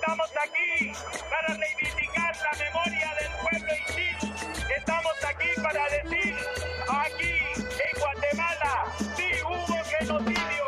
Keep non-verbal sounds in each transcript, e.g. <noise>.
Estamos aquí para reivindicar la memoria del pueblo indígena. Estamos aquí para decir, aquí en Guatemala, sí hubo genocidio.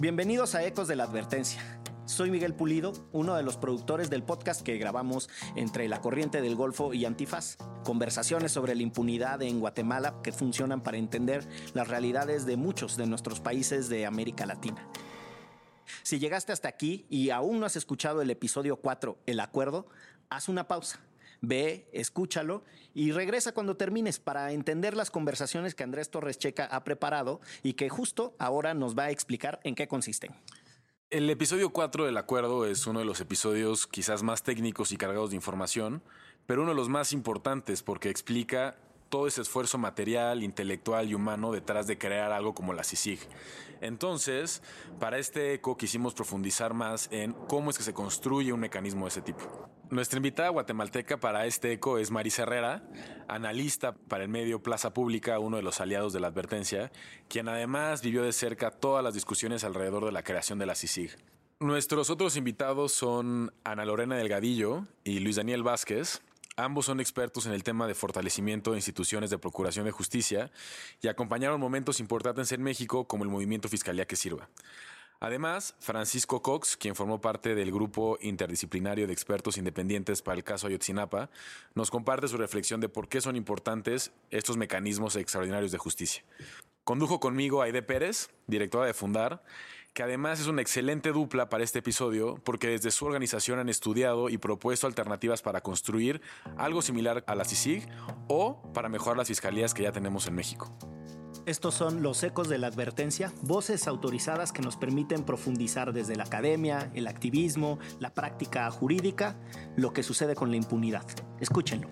Bienvenidos a Ecos de la Advertencia. Soy Miguel Pulido, uno de los productores del podcast que grabamos entre La Corriente del Golfo y Antifaz. Conversaciones sobre la impunidad en Guatemala que funcionan para entender las realidades de muchos de nuestros países de América Latina. Si llegaste hasta aquí y aún no has escuchado el episodio 4, El Acuerdo, haz una pausa. Ve, escúchalo y regresa cuando termines para entender las conversaciones que Andrés Torres Checa ha preparado y que justo ahora nos va a explicar en qué consisten. El episodio 4 del acuerdo es uno de los episodios quizás más técnicos y cargados de información, pero uno de los más importantes porque explica todo ese esfuerzo material, intelectual y humano detrás de crear algo como la CICIG. Entonces, para este eco quisimos profundizar más en cómo es que se construye un mecanismo de ese tipo. Nuestra invitada guatemalteca para este eco es Marisa Herrera, analista para el medio Plaza Pública, uno de los aliados de la advertencia, quien además vivió de cerca todas las discusiones alrededor de la creación de la CICIG. Nuestros otros invitados son Ana Lorena Delgadillo y Luis Daniel Vázquez. Ambos son expertos en el tema de fortalecimiento de instituciones de procuración de justicia y acompañaron momentos importantes en México como el movimiento Fiscalía que Sirva. Además, Francisco Cox, quien formó parte del grupo interdisciplinario de expertos independientes para el caso Ayotzinapa, nos comparte su reflexión de por qué son importantes estos mecanismos extraordinarios de justicia. Condujo conmigo a Aide Pérez, directora de Fundar, que además es una excelente dupla para este episodio porque desde su organización han estudiado y propuesto alternativas para construir algo similar a la CICIG o para mejorar las fiscalías que ya tenemos en México. Estos son los ecos de la advertencia, voces autorizadas que nos permiten profundizar desde la academia, el activismo, la práctica jurídica, lo que sucede con la impunidad. Escúchenlo.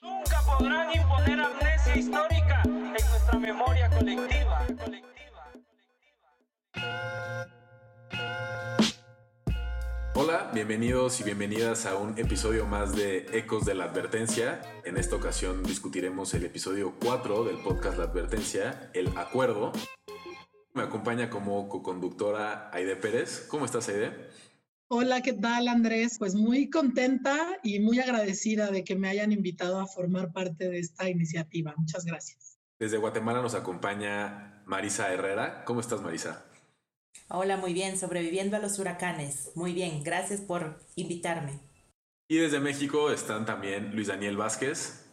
Nunca podrán imponer amnesia histórica memoria colectiva. Hola, bienvenidos y bienvenidas a un episodio más de Ecos de la Advertencia. En esta ocasión discutiremos el episodio 4 del podcast La Advertencia, El Acuerdo. Me acompaña como co-conductora Aide Pérez. ¿Cómo estás, Aide? Hola, ¿qué tal Andrés? Pues muy contenta y muy agradecida de que me hayan invitado a formar parte de esta iniciativa. Muchas gracias. Desde Guatemala nos acompaña Marisa Herrera. ¿Cómo estás, Marisa? Hola, muy bien, sobreviviendo a los huracanes. Muy bien, gracias por invitarme. Y desde México están también Luis Daniel Vázquez.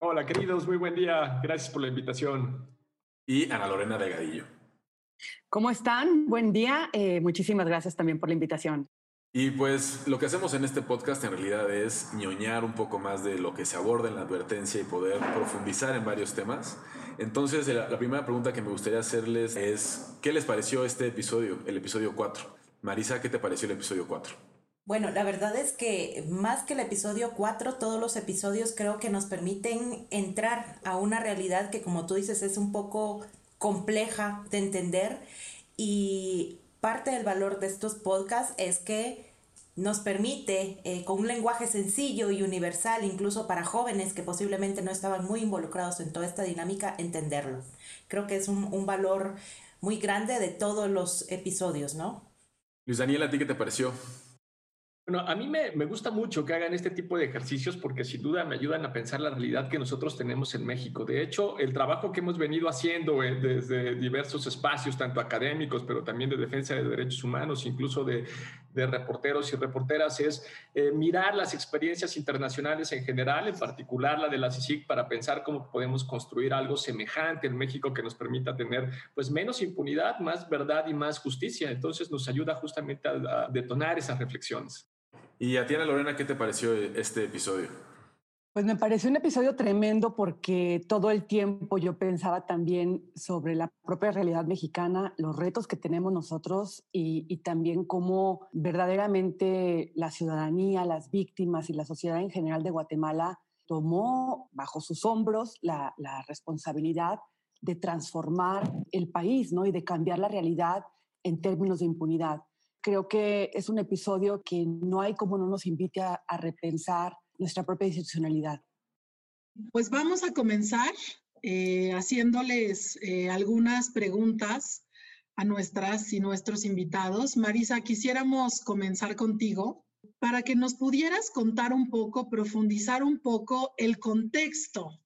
Hola, queridos, muy buen día. Gracias por la invitación. Y Ana Lorena Delgadillo. ¿Cómo están? Buen día. Eh, muchísimas gracias también por la invitación. Y pues lo que hacemos en este podcast en realidad es ñoñar un poco más de lo que se aborda en la advertencia y poder profundizar en varios temas. Entonces, la, primera pregunta que me gustaría hacerles es, ¿qué les pareció este episodio, el episodio 4? Marisa, ¿qué te pareció el episodio 4? Bueno, la verdad es que más que el episodio 4, todos los episodios creo que nos permiten entrar a una realidad que, como tú dices, es un poco compleja de entender y parte del valor de estos podcasts es que nos permite, eh, con un lenguaje sencillo y universal, incluso para jóvenes que posiblemente no estaban muy involucrados en toda esta dinámica, entenderlo. Creo que es un, un valor muy grande de todos los episodios, ¿no? Luis Daniel, ¿a ti qué te pareció? Bueno, a mí me, gusta mucho que hagan este tipo de ejercicios porque sin duda me ayudan a pensar la realidad que nosotros tenemos en México. De hecho, el trabajo que hemos venido haciendo eh, desde diversos espacios, tanto académicos, pero también de defensa de derechos humanos, incluso de, reporteros y reporteras, es eh, mirar las experiencias internacionales en general, en particular la de la CICIG, para pensar cómo podemos construir algo semejante en México que nos permita tener pues, menos impunidad, más verdad y más justicia. Entonces nos ayuda justamente a, a detonar esas reflexiones. Y a ti, Lorena, ¿qué te pareció este episodio? Pues me pareció un episodio tremendo porque todo el tiempo yo pensaba también sobre la propia realidad mexicana, los retos que tenemos nosotros y, y, también cómo verdaderamente la ciudadanía, las víctimas y la sociedad en general de Guatemala tomó bajo sus hombros la, la responsabilidad de transformar el país ¿no? y de cambiar la realidad en términos de impunidad. Creo que es un episodio que no hay como no nos invite a, a repensar nuestra propia institucionalidad. Pues vamos a comenzar eh, haciéndoles eh, algunas preguntas a nuestras y nuestros invitados. Marisa, quisiéramos comenzar contigo para que nos pudieras contar un poco, profundizar un poco el contexto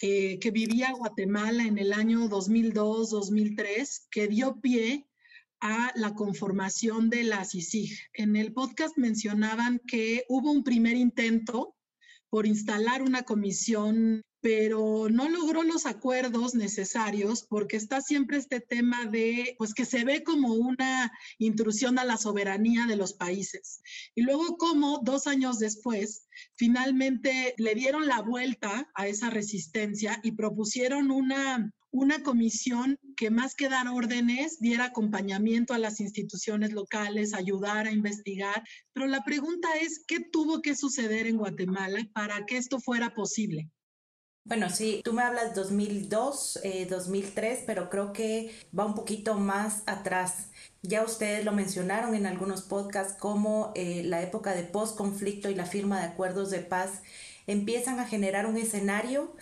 eh, que vivía Guatemala en el año 2002-2003, que dio pie a la conformación de la CICIG. En el podcast mencionaban que hubo un primer intento por instalar una comisión, pero no logró los acuerdos necesarios porque está siempre este tema de, pues que se ve como una intrusión a la soberanía de los países. Y luego como dos años después, finalmente le dieron la vuelta a esa resistencia y propusieron una una comisión que más que dar órdenes, diera acompañamiento a las instituciones locales, ayudar a investigar. Pero la pregunta es, ¿qué tuvo que suceder en Guatemala para que esto fuera posible? Bueno, sí, tú me hablas 2002, 2003, eh, pero creo que va un poquito más atrás. Ya ustedes lo mencionaron en algunos podcasts como eh, la época de post-conflicto y la firma de acuerdos de paz empiezan a generar un escenario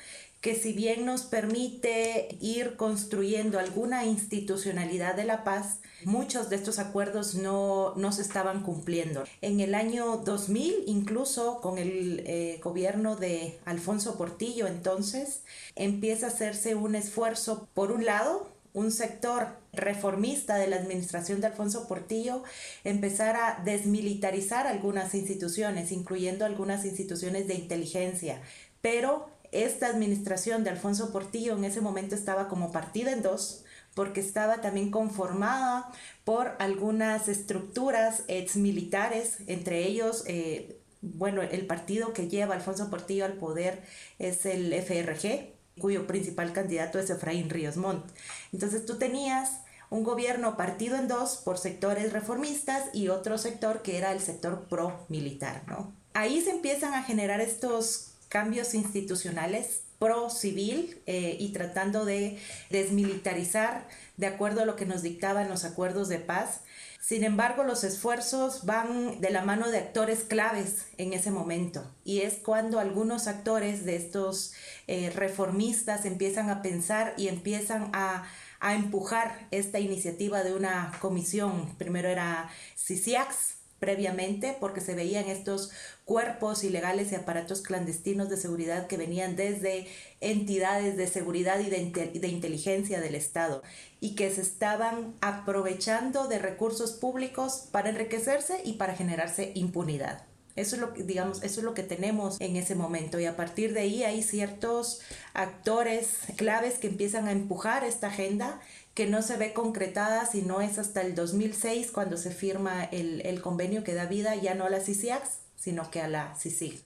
que si bien nos permite ir construyendo alguna institucionalidad de la paz, muchos de estos acuerdos no, se estaban cumpliendo. En el año 2000, incluso con el eh, gobierno de Alfonso Portillo, entonces, empieza a hacerse un esfuerzo, por un lado, un sector reformista de la administración de Alfonso Portillo empezar a desmilitarizar algunas instituciones, incluyendo algunas instituciones de inteligencia, pero esta administración de Alfonso Portillo en ese momento estaba como partida en dos, porque estaba también conformada por algunas estructuras exmilitares, entre ellos, eh, bueno, el partido que lleva Alfonso Portillo al poder es el FRG, cuyo principal candidato es Efraín Ríos Montt. Entonces tú tenías un gobierno partido en dos por sectores reformistas y otro sector que era el sector pro-militar, ¿no? Ahí se empiezan a generar estos cambios institucionales pro civil eh, y tratando de desmilitarizar de acuerdo a lo que nos dictaban los acuerdos de paz. Sin embargo, los esfuerzos van de la mano de actores claves en ese momento y es cuando algunos actores de estos eh, reformistas empiezan a pensar y empiezan a, a empujar esta iniciativa de una comisión. Primero era CICIAX, previamente porque se veían estos cuerpos ilegales y aparatos clandestinos de seguridad que venían desde entidades de seguridad y de, inteligencia del Estado y que se estaban aprovechando de recursos públicos para enriquecerse y para generarse impunidad. Eso es lo que, digamos, eso es lo que tenemos en ese momento. Y a partir de ahí hay ciertos actores claves que empiezan a empujar esta agenda que no se ve concretada si no es hasta el 2006 cuando se firma el, convenio que da vida ya no a la CICIAX, sino que a la CICIG.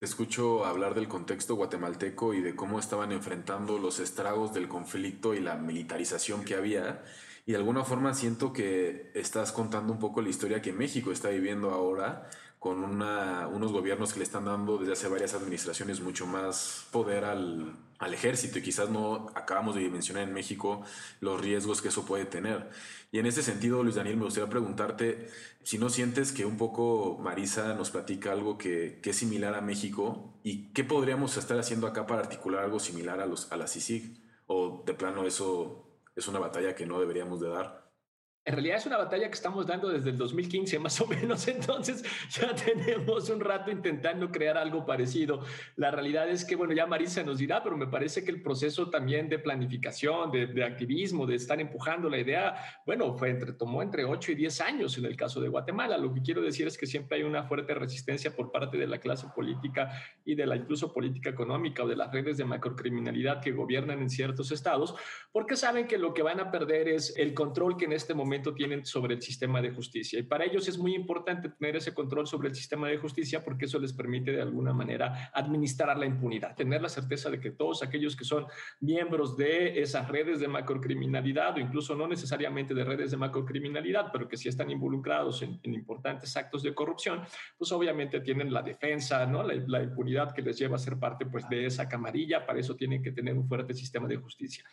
Escucho hablar del contexto guatemalteco y de cómo estaban enfrentando los estragos del conflicto y la militarización que había. Y de alguna forma siento que estás contando un poco la historia que México está viviendo ahora con una, unos gobiernos que le están dando desde hace varias administraciones mucho más poder al, al, ejército y quizás no acabamos de dimensionar en México los riesgos que eso puede tener. Y en ese sentido, Luis Daniel, me gustaría preguntarte si no sientes que un poco Marisa nos platica algo que, que es similar a México y qué podríamos estar haciendo acá para articular algo similar a, los, a la CICIG o de plano eso es una batalla que no deberíamos de dar. En realidad es una batalla que estamos dando desde el 2015 más o menos, <laughs> entonces ya tenemos un rato intentando crear algo parecido. La realidad es que, bueno, ya Marisa nos dirá, pero me parece que el proceso también de planificación, de, activismo, de estar empujando la idea, bueno, fue entre, tomó entre 8 y 10 años en el caso de Guatemala. Lo que quiero decir es que siempre hay una fuerte resistencia por parte de la clase política y de la incluso política económica o de las redes de macrocriminalidad que gobiernan en ciertos estados, porque saben que lo que van a perder es el control que en este momento momento tienen sobre el sistema de justicia. Y para ellos es muy importante tener ese control sobre el sistema de justicia porque eso les permite de alguna manera administrar la impunidad, tener la certeza de que todos aquellos que son miembros de esas redes de macrocriminalidad o incluso no necesariamente de redes de macrocriminalidad, pero que sí están involucrados en, importantes actos de corrupción, pues obviamente tienen la defensa, ¿no? La, la, impunidad que les lleva a ser parte pues de esa camarilla, para eso tienen que tener un fuerte sistema de justicia.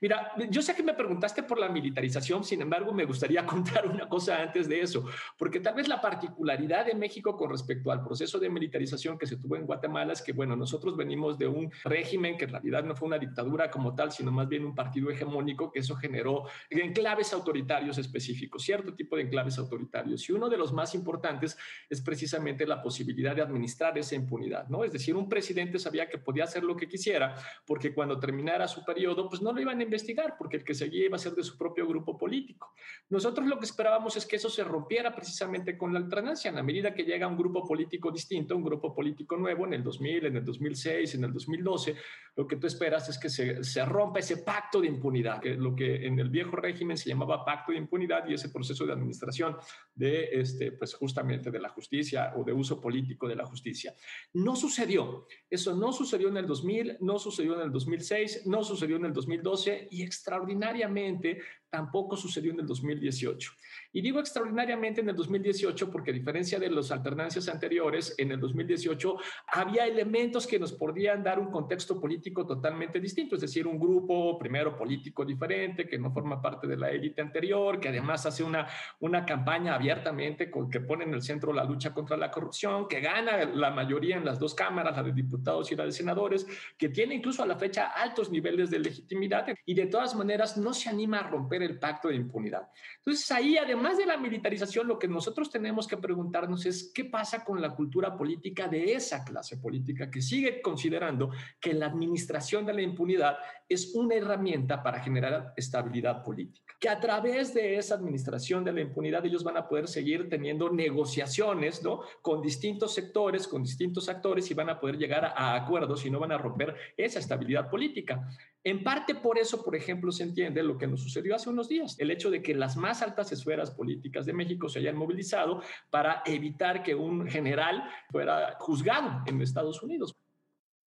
Mira, yo sé que me preguntaste por la militarización, sin embargo, me gustaría <laughs> contar una cosa antes de eso, porque tal vez la particularidad de México con respecto al proceso de militarización que se tuvo en Guatemala es que, bueno, nosotros venimos de un régimen que en realidad no fue una dictadura como tal, sino más bien un partido hegemónico que eso generó enclaves autoritarios específicos, cierto tipo de enclaves autoritarios. Y uno de los más importantes es precisamente la posibilidad de administrar esa impunidad, ¿no? Es decir, un presidente sabía que podía hacer lo que quisiera, porque cuando terminara su periodo, pues no lo iban a investigar, porque el que seguía iba a ser de su propio grupo político. Nosotros lo que esperábamos es que eso se rompiera precisamente con la alternancia, en la medida que llega un grupo político distinto, un grupo político nuevo, en el 2000, en el 2006, en el 2012, lo que tú esperas es que se, se rompa ese pacto de impunidad, que lo que en el viejo régimen se llamaba pacto de impunidad y ese proceso de administración de, este, pues justamente de la justicia o de uso político de la justicia. No sucedió. Eso no sucedió en el 2000, no sucedió en el 2006, no sucedió en el 2012 y extraordinariamente tampoco sucedió en el 2018. Y digo extraordinariamente en el 2018 porque a diferencia de las alternancias anteriores, en el 2018 había elementos que nos podían dar un contexto político totalmente distinto, es decir, un grupo primero político diferente que no forma parte de la élite anterior, que además hace una, una campaña abiertamente con, que pone en el centro la lucha contra la corrupción, que gana la mayoría en las dos cámaras, la de diputados y la de senadores, que tiene incluso a la fecha altos niveles de legitimidad y de todas maneras no se anima a romper el pacto de impunidad. Entonces ahí, además de la militarización, lo que nosotros tenemos que preguntarnos es qué pasa con la cultura política de esa clase política que sigue considerando que la administración de la impunidad es una herramienta para generar estabilidad política. Que a través de esa administración de la impunidad ellos van a poder seguir teniendo negociaciones ¿no? con distintos sectores, con distintos actores y van a poder llegar a acuerdos y no van a romper esa estabilidad política. En parte por eso, por ejemplo, se entiende lo que nos sucedió hace unos días, el hecho de que las más altas esferas políticas de México se hayan movilizado para evitar que un general fuera juzgado en Estados Unidos.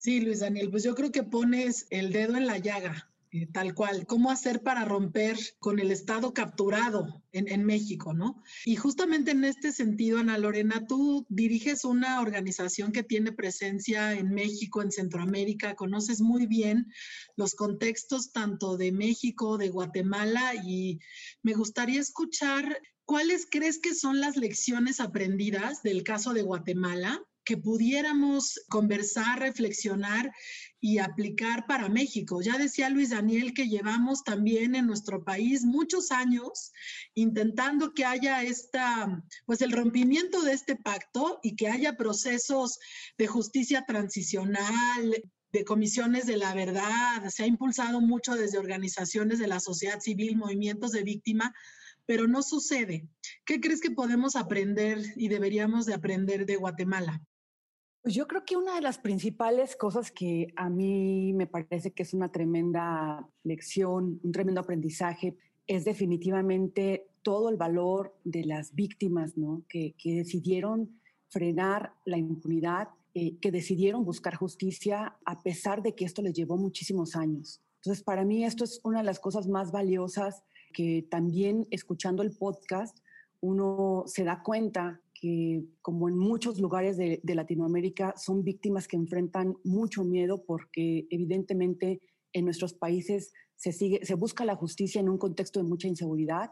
Sí, Luis Daniel, pues yo creo que pones el dedo en la llaga. Eh, tal cual, cómo hacer para romper con el Estado capturado en, en, México, ¿no? Y justamente en este sentido, Ana Lorena, tú diriges una organización que tiene presencia en México, en Centroamérica, conoces muy bien los contextos tanto de México, de Guatemala, y me gustaría escuchar cuáles crees que son las lecciones aprendidas del caso de Guatemala que pudiéramos conversar, reflexionar y aplicar para México. Ya decía Luis Daniel que llevamos también en nuestro país muchos años intentando que haya esta, pues el rompimiento de este pacto y que haya procesos de justicia transicional, de comisiones de la verdad. Se ha impulsado mucho desde organizaciones de la sociedad civil, movimientos de víctima, pero no sucede. ¿Qué crees que podemos aprender y deberíamos de aprender de Guatemala? Pues yo creo que una de las principales cosas que a mí me parece que es una tremenda lección, un tremendo aprendizaje, es definitivamente todo el valor de las víctimas, ¿no? Que, decidieron frenar la impunidad, eh, que decidieron buscar justicia a pesar de que esto les llevó muchísimos años. Entonces, para mí esto es una de las cosas más valiosas que también escuchando el podcast uno se da cuenta que, como en muchos lugares de, Latinoamérica, son víctimas que enfrentan mucho miedo porque evidentemente en nuestros países se, sigue, se busca la justicia en un contexto de mucha inseguridad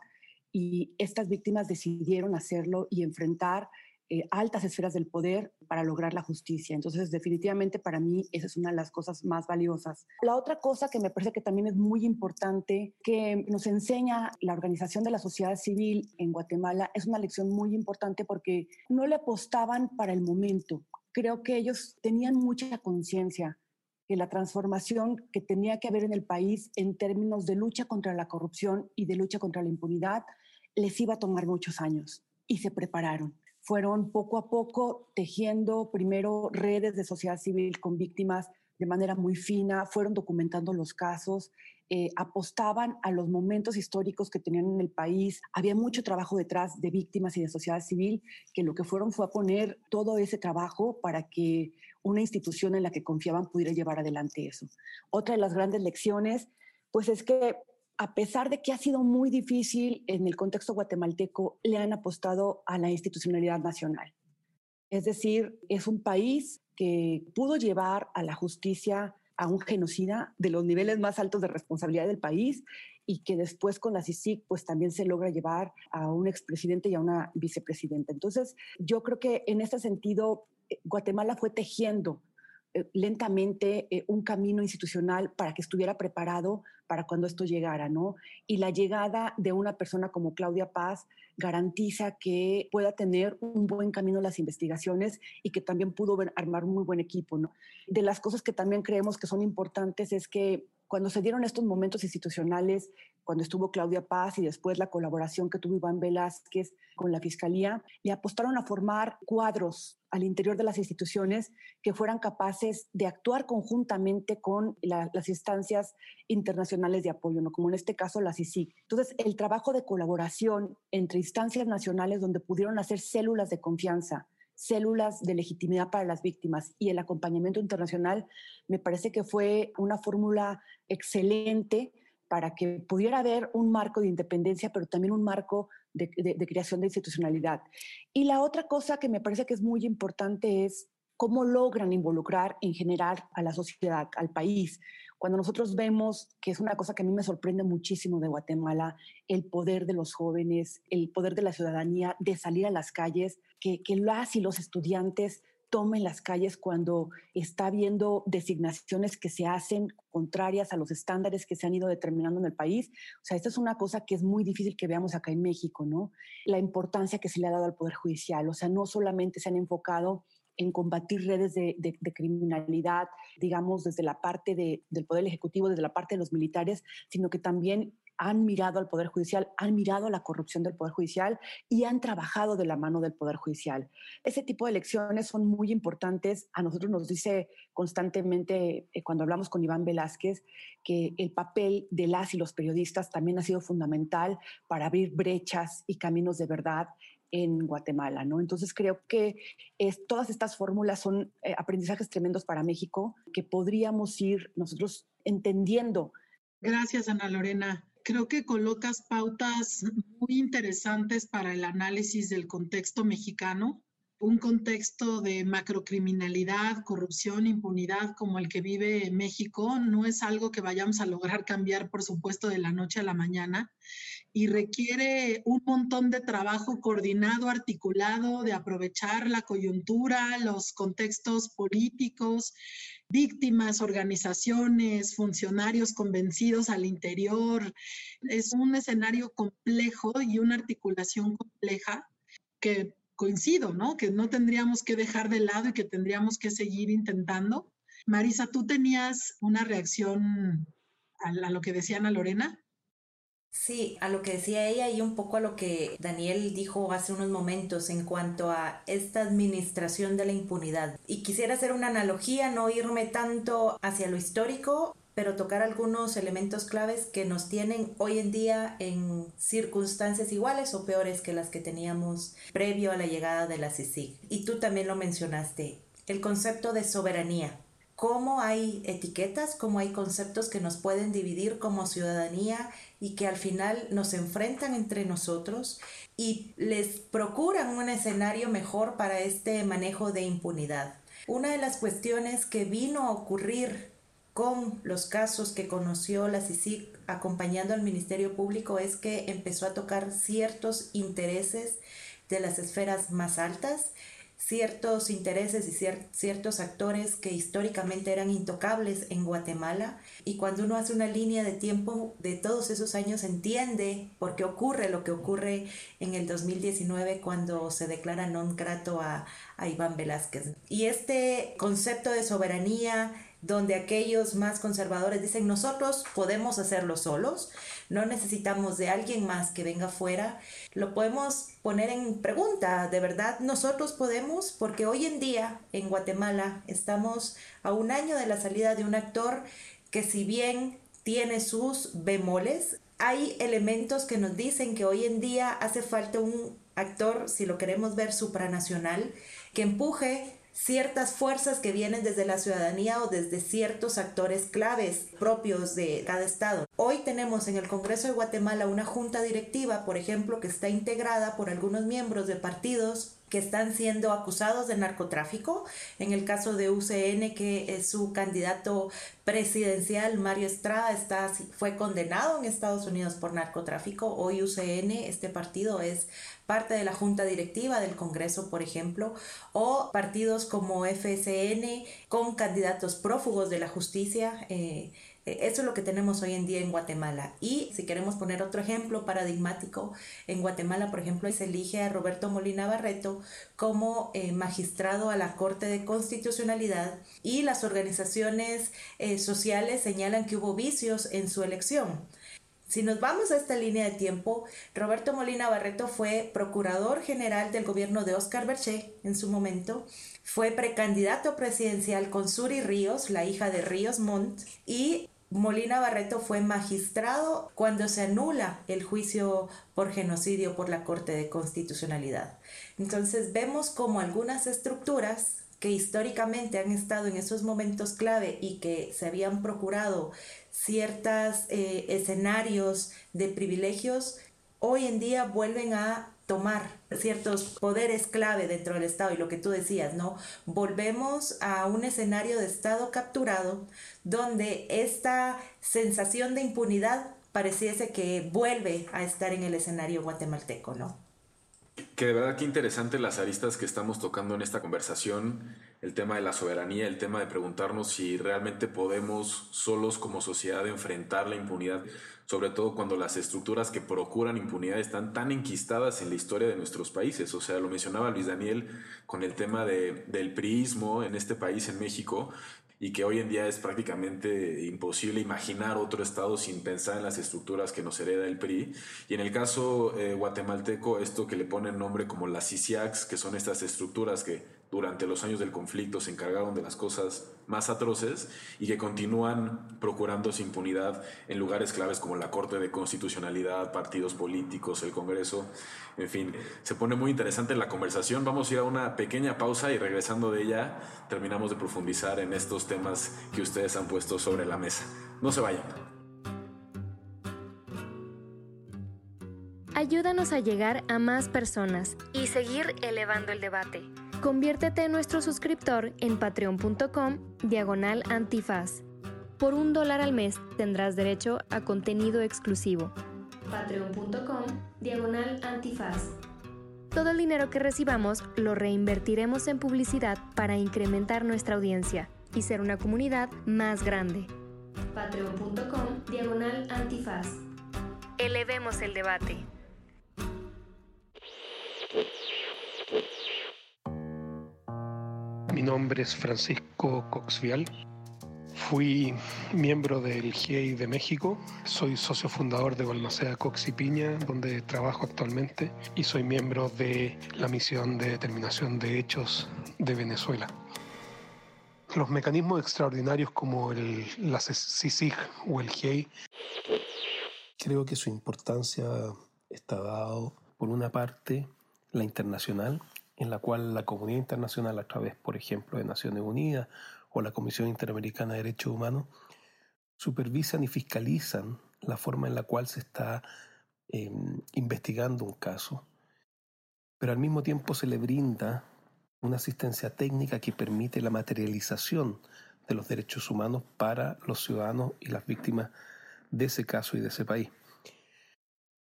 y estas víctimas decidieron hacerlo y enfrentar eh, altas esferas del poder para lograr la justicia. Entonces, definitivamente para mí esa es una de las cosas más valiosas. La otra cosa que me parece que también es muy importante, que nos enseña la organización de la sociedad civil en Guatemala, es una lección muy importante porque no le apostaban para el momento. Creo que ellos tenían mucha conciencia que la transformación que tenía que haber en el país en términos de lucha contra la corrupción y de lucha contra la impunidad les iba a tomar muchos años y se prepararon fueron poco a poco tejiendo primero redes de sociedad civil con víctimas de manera muy fina, fueron documentando los casos, eh, apostaban a los momentos históricos que tenían en el país. Había mucho trabajo detrás de víctimas y de sociedad civil, que lo que fueron fue a poner todo ese trabajo para que una institución en la que confiaban pudiera llevar adelante eso. Otra de las grandes lecciones, pues es que a pesar de que ha sido muy difícil en el contexto guatemalteco, le han apostado a la institucionalidad nacional. Es decir, es un país que pudo llevar a la justicia a un genocida de los niveles más altos de responsabilidad del país y que después con la CICIC pues también se logra llevar a un expresidente y a una vicepresidenta. Entonces, yo creo que en este sentido, eh, Guatemala fue tejiendo lentamente eh, un camino institucional para que estuviera preparado para cuando esto llegara, ¿no? Y la llegada de una persona como Claudia Paz garantiza que pueda tener un buen camino las investigaciones y que también pudo armar un muy buen equipo, ¿no? De las cosas que también creemos que son importantes es que cuando se dieron estos momentos institucionales, cuando estuvo Claudia Paz y después la colaboración que tuvo Iván Velázquez con la Fiscalía, le apostaron a formar cuadros al interior de las instituciones que fueran capaces de actuar conjuntamente con las instancias internacionales de apoyo, ¿no? como en este caso la CICIG. Entonces, el trabajo de colaboración entre instancias nacionales donde pudieron hacer células de confianza, células de legitimidad para las víctimas y el acompañamiento internacional, me parece que fue una fórmula excelente para que pudiera haber un marco de independencia, pero también un marco de, creación de institucionalidad. Y la otra cosa que me parece que es muy importante es cómo logran involucrar en general a la sociedad, al país. Cuando nosotros vemos, que es una cosa que a mí me sorprende muchísimo de Guatemala, el poder de los jóvenes, el poder de la ciudadanía de salir a las calles, que, que las y los estudiantes tomen las calles cuando está habiendo designaciones que se hacen contrarias a los estándares que se han ido determinando en el país. O sea, esta es una cosa que es muy difícil que veamos acá en México, ¿no? La importancia que se le ha dado al Poder Judicial. O sea, no solamente se han enfocado en combatir redes de, criminalidad, digamos, desde la parte del Poder Ejecutivo, desde la parte de los militares, sino que también han mirado al Poder Judicial, han mirado a la corrupción del Poder Judicial y han trabajado de la mano del Poder Judicial. Ese tipo de elecciones son muy importantes. A nosotros nos dice constantemente, eh, cuando hablamos con Iván Velázquez, que el papel de las y los periodistas también ha sido fundamental para abrir brechas y caminos de verdad en Guatemala, ¿no? Entonces creo que es, todas estas fórmulas son eh, aprendizajes tremendos para México que podríamos ir nosotros entendiendo. Gracias, Ana Lorena creo que colocas pautas muy interesantes para el análisis del contexto mexicano, un contexto de macrocriminalidad, corrupción, impunidad como el que vive México, no es algo que vayamos a lograr cambiar, por supuesto, de la noche a la mañana y requiere un montón de trabajo coordinado, articulado, de aprovechar la coyuntura, los contextos políticos, víctimas, organizaciones, funcionarios convencidos al interior. Es un escenario complejo y una articulación compleja que coincido, ¿no? Que no tendríamos que dejar de lado y que tendríamos que seguir intentando. Marisa, ¿tú tenías una reacción a, lo que decía Ana Lorena? Sí, a lo que decía ella y un poco a lo que Daniel dijo hace unos momentos en cuanto a esta administración de la impunidad. Y quisiera hacer una analogía, no irme tanto hacia lo histórico, pero tocar algunos elementos claves que nos tienen hoy en día en circunstancias iguales o peores que las que teníamos previo a la llegada de la CICIG. Y tú también lo mencionaste, el concepto de soberanía cómo hay etiquetas, cómo hay conceptos que nos pueden dividir como ciudadanía y que al final nos enfrentan entre nosotros y les procuran un escenario mejor para este manejo de impunidad. Una de las cuestiones que vino a ocurrir con los casos que conoció la CICIC acompañando al Ministerio Público es que empezó a tocar ciertos intereses de las esferas más altas ciertos intereses y ciertos actores que históricamente eran intocables en Guatemala y cuando uno hace una línea de tiempo de todos esos años entiende por qué ocurre lo que ocurre en el 2019 cuando se declara non grato a, a Iván Velázquez. Y este concepto de soberanía donde aquellos más conservadores dicen nosotros podemos hacerlo solos, no necesitamos de alguien más que venga fuera, lo podemos poner en pregunta, ¿de verdad nosotros podemos? Porque hoy en día en Guatemala estamos a un año de la salida de un actor que si bien tiene sus bemoles, hay elementos que nos dicen que hoy en día hace falta un actor, si lo queremos ver supranacional, que empuje ciertas fuerzas que vienen desde la ciudadanía o desde ciertos actores claves propios de cada estado. Hoy tenemos en el Congreso de Guatemala una junta directiva, por ejemplo, que está integrada por algunos miembros de partidos que están siendo acusados de narcotráfico. En el caso de UCN, que es su candidato presidencial, Mario Estrada, está, fue condenado en Estados Unidos por narcotráfico. Hoy UCN, este partido, es parte de la junta directiva del Congreso, por ejemplo, o partidos como FSN con candidatos prófugos de la justicia. Eh, eso es lo que tenemos hoy en día en Guatemala. Y si queremos poner otro ejemplo paradigmático, en Guatemala, por ejemplo, se elige a Roberto Molina Barreto como eh, magistrado a la Corte de Constitucionalidad y las organizaciones eh, sociales señalan que hubo vicios en su elección. Si nos vamos a esta línea de tiempo, Roberto Molina Barreto fue procurador general del gobierno de Oscar Berché en su momento, fue precandidato presidencial con Suri Ríos, la hija de Ríos Montt, y Molina Barreto fue magistrado cuando se anula el juicio por genocidio por la Corte de Constitucionalidad. Entonces vemos como algunas estructuras que históricamente han estado en esos momentos clave y que se habían procurado ciertos eh, escenarios de privilegios, hoy en día vuelven a tomar ciertos poderes clave dentro del Estado y lo que tú decías, ¿no? Volvemos a un escenario de Estado capturado donde esta sensación de impunidad pareciese que vuelve a estar en el escenario guatemalteco, ¿no? Que de verdad que interesante las aristas que estamos tocando en esta conversación, el tema de la soberanía, el tema de preguntarnos si realmente podemos solos como sociedad enfrentar la impunidad sobre todo cuando las estructuras que procuran impunidad están tan enquistadas en la historia de nuestros países. O sea, lo mencionaba Luis Daniel con el tema de, del priismo en este país, en México, y que hoy en día es prácticamente imposible imaginar otro Estado sin pensar en las estructuras que nos hereda el PRI. Y en el caso eh, guatemalteco, esto que le ponen nombre como las CICIACs, que son estas estructuras que durante los años del conflicto se encargaron de las cosas más atroces y que continúan procurándose impunidad en lugares claves como la Corte de Constitucionalidad, partidos políticos, el Congreso, en fin, se pone muy interesante la conversación. Vamos a ir a una pequeña pausa y regresando de ella terminamos de profundizar en estos temas que ustedes han puesto sobre la mesa. No se vayan. Ayúdanos a llegar a más personas y seguir elevando el debate. Conviértete en nuestro suscriptor en patreon.com diagonal antifaz. Por un dólar al mes tendrás derecho a contenido exclusivo. Patreon.com diagonal antifaz. Todo el dinero que recibamos lo reinvertiremos en publicidad para incrementar nuestra audiencia y ser una comunidad más grande. Patreon.com diagonal antifaz. Elevemos el debate. Nombre es Francisco Coxvial. Fui miembro del GIEI de México, soy socio fundador de Balmaceda Cox y Piña, donde trabajo actualmente, y soy miembro de la misión de determinación de hechos de Venezuela. Los mecanismos extraordinarios como el, la CICIG o el GIEI, creo que su importancia está dado por una parte la internacional en la cual la comunidad internacional, a través, por ejemplo, de Naciones Unidas o la Comisión Interamericana de Derechos Humanos, supervisan y fiscalizan la forma en la cual se está em, investigando un caso, pero al mismo tiempo se le brinda una asistencia técnica que permite la materialización de los derechos humanos para los ciudadanos y las víctimas de ese caso y de ese país.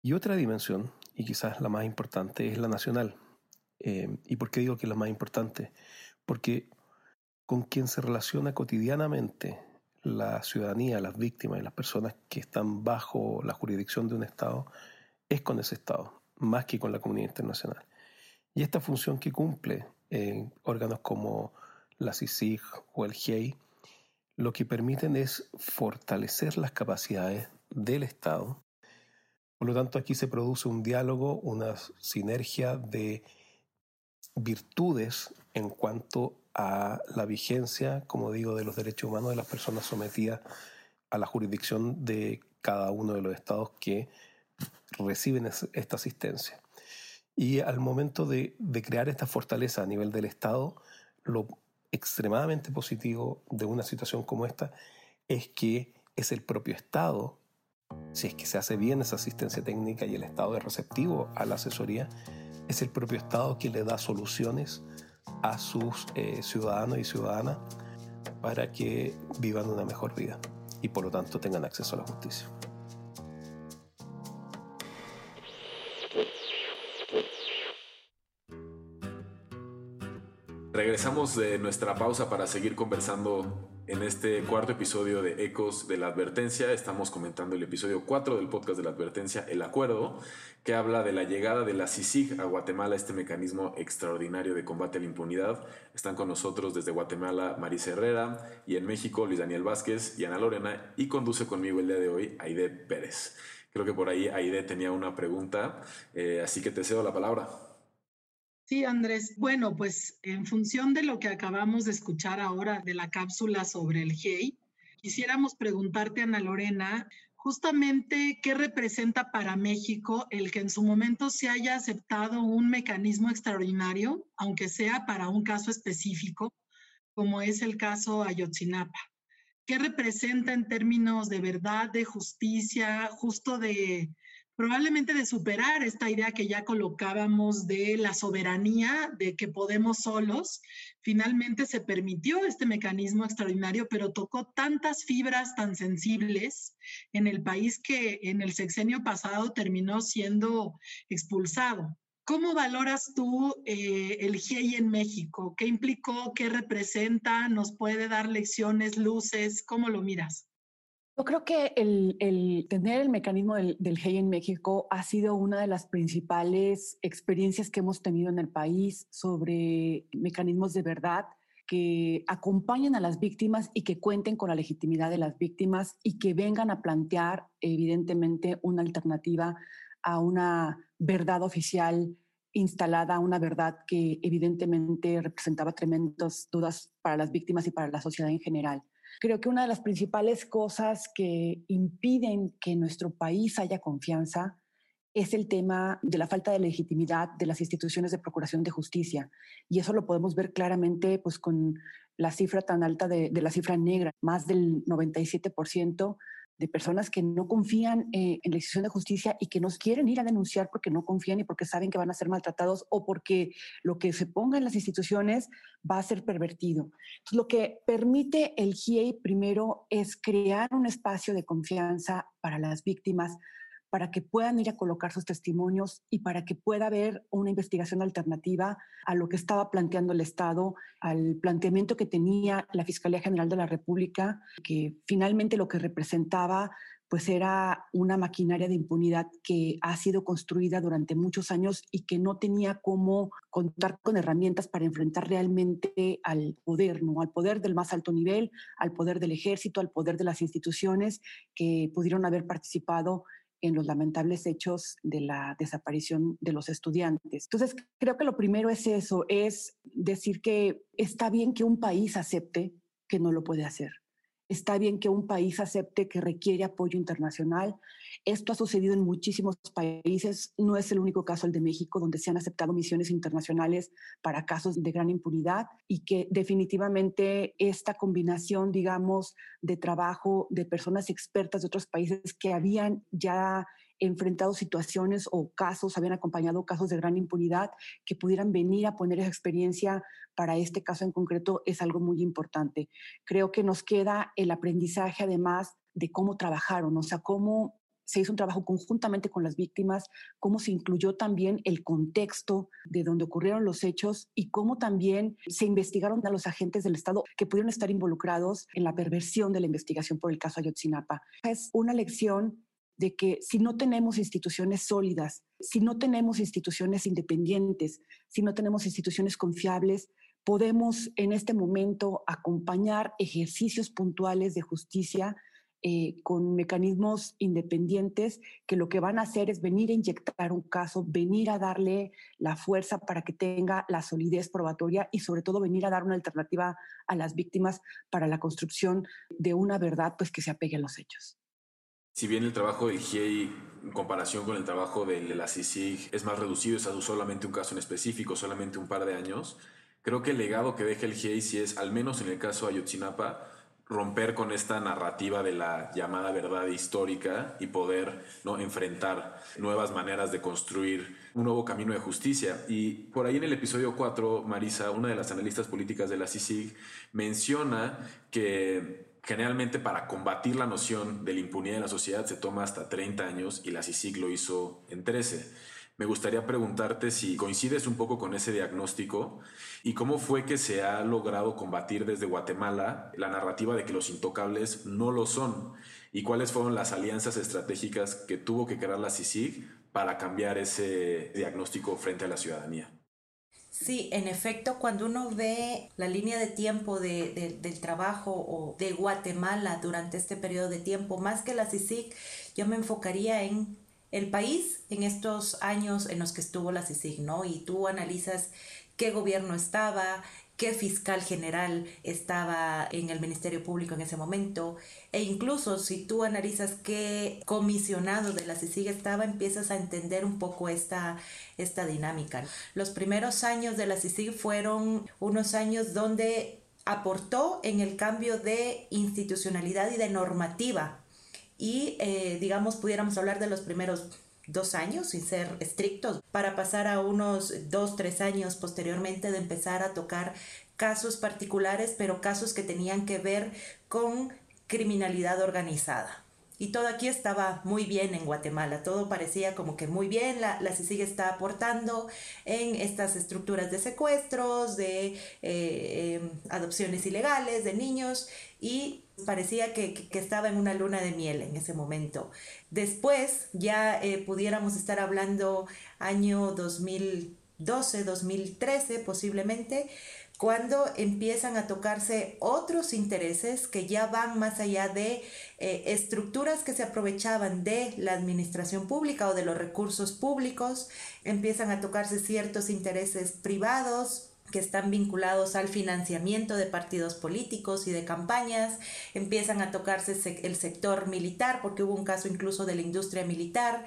Y otra dimensión, y quizás la más importante, es la nacional, Em, ¿Y por qué digo que es lo más importante? Porque con quien se relaciona cotidianamente la ciudadanía, las víctimas y las personas que están bajo la jurisdicción de un Estado es con ese Estado, más que con la comunidad internacional. Y esta función que cumple en órganos como la CICIG o el GIEI lo que permiten es fortalecer las capacidades del Estado. Por lo tanto, aquí se produce un diálogo, una sinergia de virtudes en cuanto a la vigencia, como digo, de los derechos humanos de las personas sometidas a la jurisdicción de cada uno de los estados que reciben esta asistencia. Y al momento de, de crear esta fortaleza a nivel del Estado, lo extremadamente positivo de una situación como esta es que es el propio Estado, si es que se hace bien esa asistencia técnica y el Estado es receptivo a la asesoría, es el propio Estado quien le da soluciones a sus eh, ciudadanos y ciudadanas para que vivan una mejor vida y por lo tanto tengan acceso a la justicia. Regresamos de nuestra pausa para seguir conversando en este cuarto episodio de Ecos de la Advertencia. Estamos comentando el episodio 4 del podcast de la Advertencia, El Acuerdo, que habla de la llegada de la CICIG a Guatemala, este mecanismo extraordinario de combate a la impunidad. Están con nosotros desde Guatemala Marisa Herrera y en México Luis Daniel Vázquez y Ana Lorena y conduce conmigo el día de hoy Aide Pérez. Creo que por ahí Aide tenía una pregunta, eh, así que te cedo la palabra. Sí, Andrés. Bueno, pues en función de lo que acabamos de escuchar ahora de la cápsula sobre el GEI, quisiéramos preguntarte, Ana Lorena, justamente qué representa para México el que en su momento se haya aceptado un mecanismo extraordinario, aunque sea para un caso específico, como es el caso Ayotzinapa. ¿Qué representa en términos de verdad, de justicia, justo de probablemente de superar esta idea que ya colocábamos de la soberanía, de que podemos solos. Finalmente se permitió este mecanismo extraordinario, pero tocó tantas fibras tan sensibles en el país que en el sexenio pasado terminó siendo expulsado. ¿Cómo valoras tú eh, el GIEI en México? ¿Qué implicó? ¿Qué representa? ¿Nos puede dar lecciones, luces? ¿Cómo lo miras? Yo creo que el, tener el mecanismo del, del GEI en México ha sido una de las principales experiencias que hemos tenido en el país sobre mecanismos de verdad que acompañen a las víctimas y que cuenten con la legitimidad de las víctimas y que vengan a plantear evidentemente una alternativa a una verdad oficial instalada, una verdad que evidentemente representaba tremendas dudas para las víctimas y para la sociedad en general. Creo que una de las principales cosas que impiden que nuestro país haya confianza es el tema de la falta de legitimidad de las instituciones de procuración de justicia. Y eso lo podemos ver claramente pues, con la cifra tan alta de, de la cifra negra, más del 97% de personas que no confían eh, en la institución de justicia y que nos quieren ir a denunciar porque no confían y porque saben que van a ser maltratados o porque lo que se ponga en las instituciones va a ser pervertido. Lo que permite el GIEI primero es crear un espacio de confianza para las víctimas, para que puedan ir a colocar sus testimonios y para que pueda haber una investigación alternativa a lo que estaba planteando el Estado, al planteamiento que tenía la Fiscalía General de la República, que finalmente lo que representaba pues era una maquinaria de impunidad que ha sido construida durante muchos años y que no tenía cómo contar con herramientas para enfrentar realmente al poder, ¿no? Al poder del más alto nivel, al poder del ejército, al poder de las instituciones que pudieron haber participado en los lamentables hechos de la desaparición de los estudiantes. Entonces, creo que lo primero es eso, es decir que está bien que un país acepte que no lo puede hacer. Está bien que un país acepte que requiere apoyo internacional. Esto ha sucedido en muchísimos países. No es el único caso el de México, donde se han aceptado misiones internacionales para casos de gran impunidad y que definitivamente esta combinación, digamos, de trabajo de personas expertas de otros países que habían ya enfrentado situaciones o casos, habían acompañado casos de gran impunidad, que pudieran venir a poner esa experiencia para este caso en concreto es algo muy importante. Creo que nos queda el aprendizaje además de cómo trabajaron, o sea, cómo se hizo un trabajo conjuntamente con las víctimas, cómo se incluyó también el contexto de donde ocurrieron los hechos y cómo también se investigaron a los agentes del Estado que pudieron estar involucrados en la perversión de la investigación por el caso Ayotzinapa. Es una lección de que si no tenemos instituciones sólidas, si no tenemos instituciones independientes, si no tenemos instituciones confiables, podemos en este momento acompañar ejercicios puntuales de justicia eh, con mecanismos independientes que lo que van a hacer es venir a inyectar un caso, venir a darle la fuerza para que tenga la solidez probatoria y sobre todo venir a dar una alternativa a las víctimas para la construcción de una verdad pues que se apegue a los hechos. Si bien el trabajo del GIEI en comparación con el trabajo de la CICIG es más reducido, es solamente un caso en específico, solamente un par de años, creo que el legado que deja el GIEI si es, al menos en el caso de Ayotzinapa, romper con esta narrativa de la llamada verdad histórica y poder ¿no? enfrentar nuevas maneras de construir un nuevo camino de justicia. Y por ahí en el episodio 4, Marisa, una de las analistas políticas de la CICIG, menciona que generalmente para combatir la noción de la impunidad en la sociedad se toma hasta 30 años y la CICIG lo hizo en 13. Me gustaría preguntarte si coincides un poco con ese diagnóstico y cómo fue que se ha logrado combatir desde Guatemala la narrativa de que los intocables no lo son y cuáles fueron las alianzas estratégicas que tuvo que crear la CICIG para cambiar ese diagnóstico frente a la ciudadanía. Sí, en efecto, cuando uno ve la línea de tiempo de, del trabajo o de Guatemala durante este periodo de tiempo, más que la CICIG, yo me enfocaría en el país en estos años en los que estuvo la CICIG, ¿no? Y tú analizas qué gobierno estaba, qué fiscal general estaba en el Ministerio Público en ese momento, e incluso si tú analizas qué comisionado de la CICIG estaba, empiezas a entender un poco esta, esta dinámica. Los primeros años de la CICIG fueron unos años donde aportó en el cambio de institucionalidad y de normativa y eh, digamos pudiéramos hablar de los primeros dos años sin ser estrictos para pasar a unos dos, tres años posteriormente de empezar a tocar casos particulares, pero casos que tenían que ver con criminalidad organizada. Y todo aquí estaba muy bien en Guatemala, todo parecía como que muy bien, la, la CICIG está aportando en estas estructuras de secuestros, de eh, em, adopciones ilegales de niños y parecía que, estaba en una luna de miel en ese momento. Después ya eh, pudiéramos estar hablando año 2012, 2013 posiblemente, cuando empiezan a tocarse otros intereses que ya van más allá de eh, estructuras que se aprovechaban de la administración pública o de los recursos públicos, empiezan a tocarse ciertos intereses privados, que están vinculados al financiamiento de partidos políticos y de campañas, empiezan a tocarse el sector militar, porque hubo un caso incluso de la industria militar,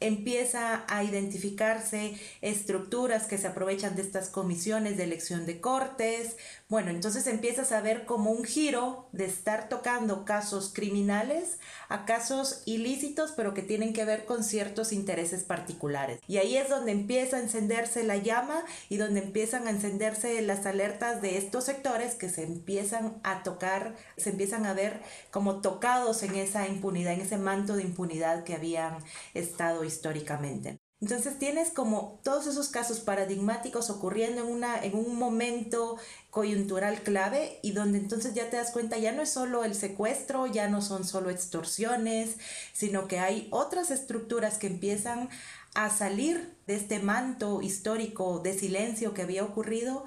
empieza a identificarse estructuras que se aprovechan de estas comisiones de elección de cortes. Bueno, entonces empiezas a ver como un giro de estar tocando casos criminales a casos ilícitos, pero que tienen que ver con ciertos intereses particulares. Y ahí es donde empieza a encenderse la llama y donde empiezan a encenderse las alertas de estos sectores que se empiezan a tocar, se empiezan a ver como tocados en esa impunidad, en ese manto de impunidad que habían estado históricamente. Entonces tienes como todos esos casos paradigmáticos ocurriendo en, una, en un momento coyuntural clave y donde entonces ya te das cuenta ya no es solo el secuestro, ya no son solo extorsiones, sino que hay otras estructuras que empiezan a salir de este manto histórico de silencio que había ocurrido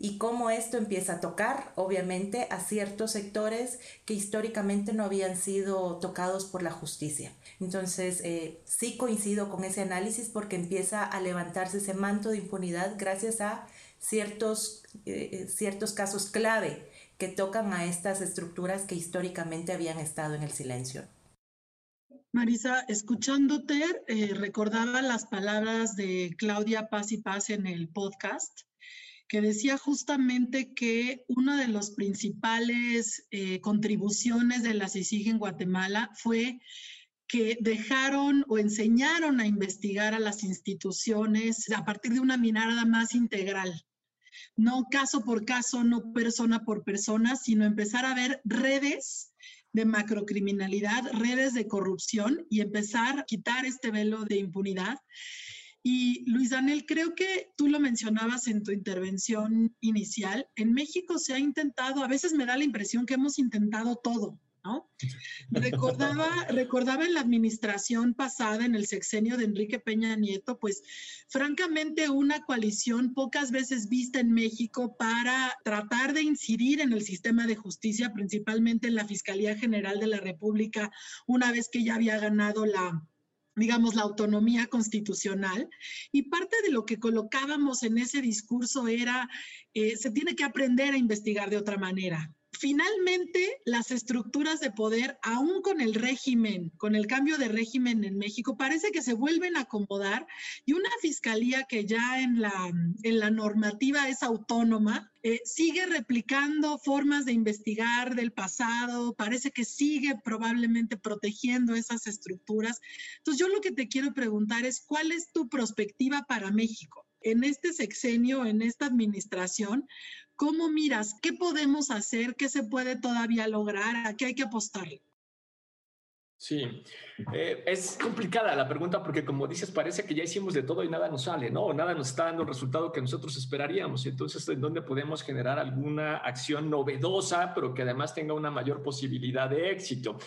y cómo esto empieza a tocar, obviamente, a ciertos sectores que históricamente no habían sido tocados por la justicia. Entonces, eh, sí coincido con ese análisis porque empieza a levantarse ese manto de impunidad gracias a ciertos, eh, eh, ciertos casos clave que tocan a estas estructuras que históricamente habían estado en el silencio. Marisa, escuchándote, recordaba las palabras de Claudia Paz y Paz en el podcast que decía justamente que una de las principales eh, contribuciones de la CICIG en Guatemala fue que dejaron o enseñaron a investigar a las instituciones a partir de una mirada más integral. No caso por caso, no persona por persona, sino empezar a ver redes de macrocriminalidad, redes de corrupción y empezar a quitar este velo de impunidad y Luis Daniel, creo que tú lo mencionabas en tu intervención inicial. En México se ha intentado, a veces me da la impresión que hemos intentado todo, ¿no? Recordaba, recordaba en la administración pasada, en el sexenio de Enrique Peña Nieto, pues francamente una coalición pocas veces vista en México para tratar de incidir en el sistema de justicia, principalmente en la Fiscalía General de la República, una vez que ya había ganado la digamos, la autonomía constitucional. Y parte de lo que colocábamos en ese discurso era, eh, se tiene que aprender a investigar de otra manera. Finalmente, las estructuras de poder, aún con el régimen, con el cambio de régimen en México, parece que se vuelven a acomodar y una fiscalía que ya en la, en la normativa es autónoma, eh, sigue replicando formas de investigar del pasado, parece que sigue probablemente protegiendo esas estructuras. Entonces, yo lo que te quiero preguntar es, ¿cuál es tu perspectiva para México? En este sexenio, en esta administración, ¿Cómo miras? ¿Qué podemos hacer? ¿Qué se puede todavía lograr? ¿A qué hay que apostarle? Sí, eh, es complicada la pregunta porque como dices, parece que ya hicimos de todo y nada nos sale, ¿no? Nada nos está dando el resultado que nosotros esperaríamos. Entonces, ¿en dónde podemos generar alguna acción novedosa, pero que además tenga una mayor posibilidad de éxito?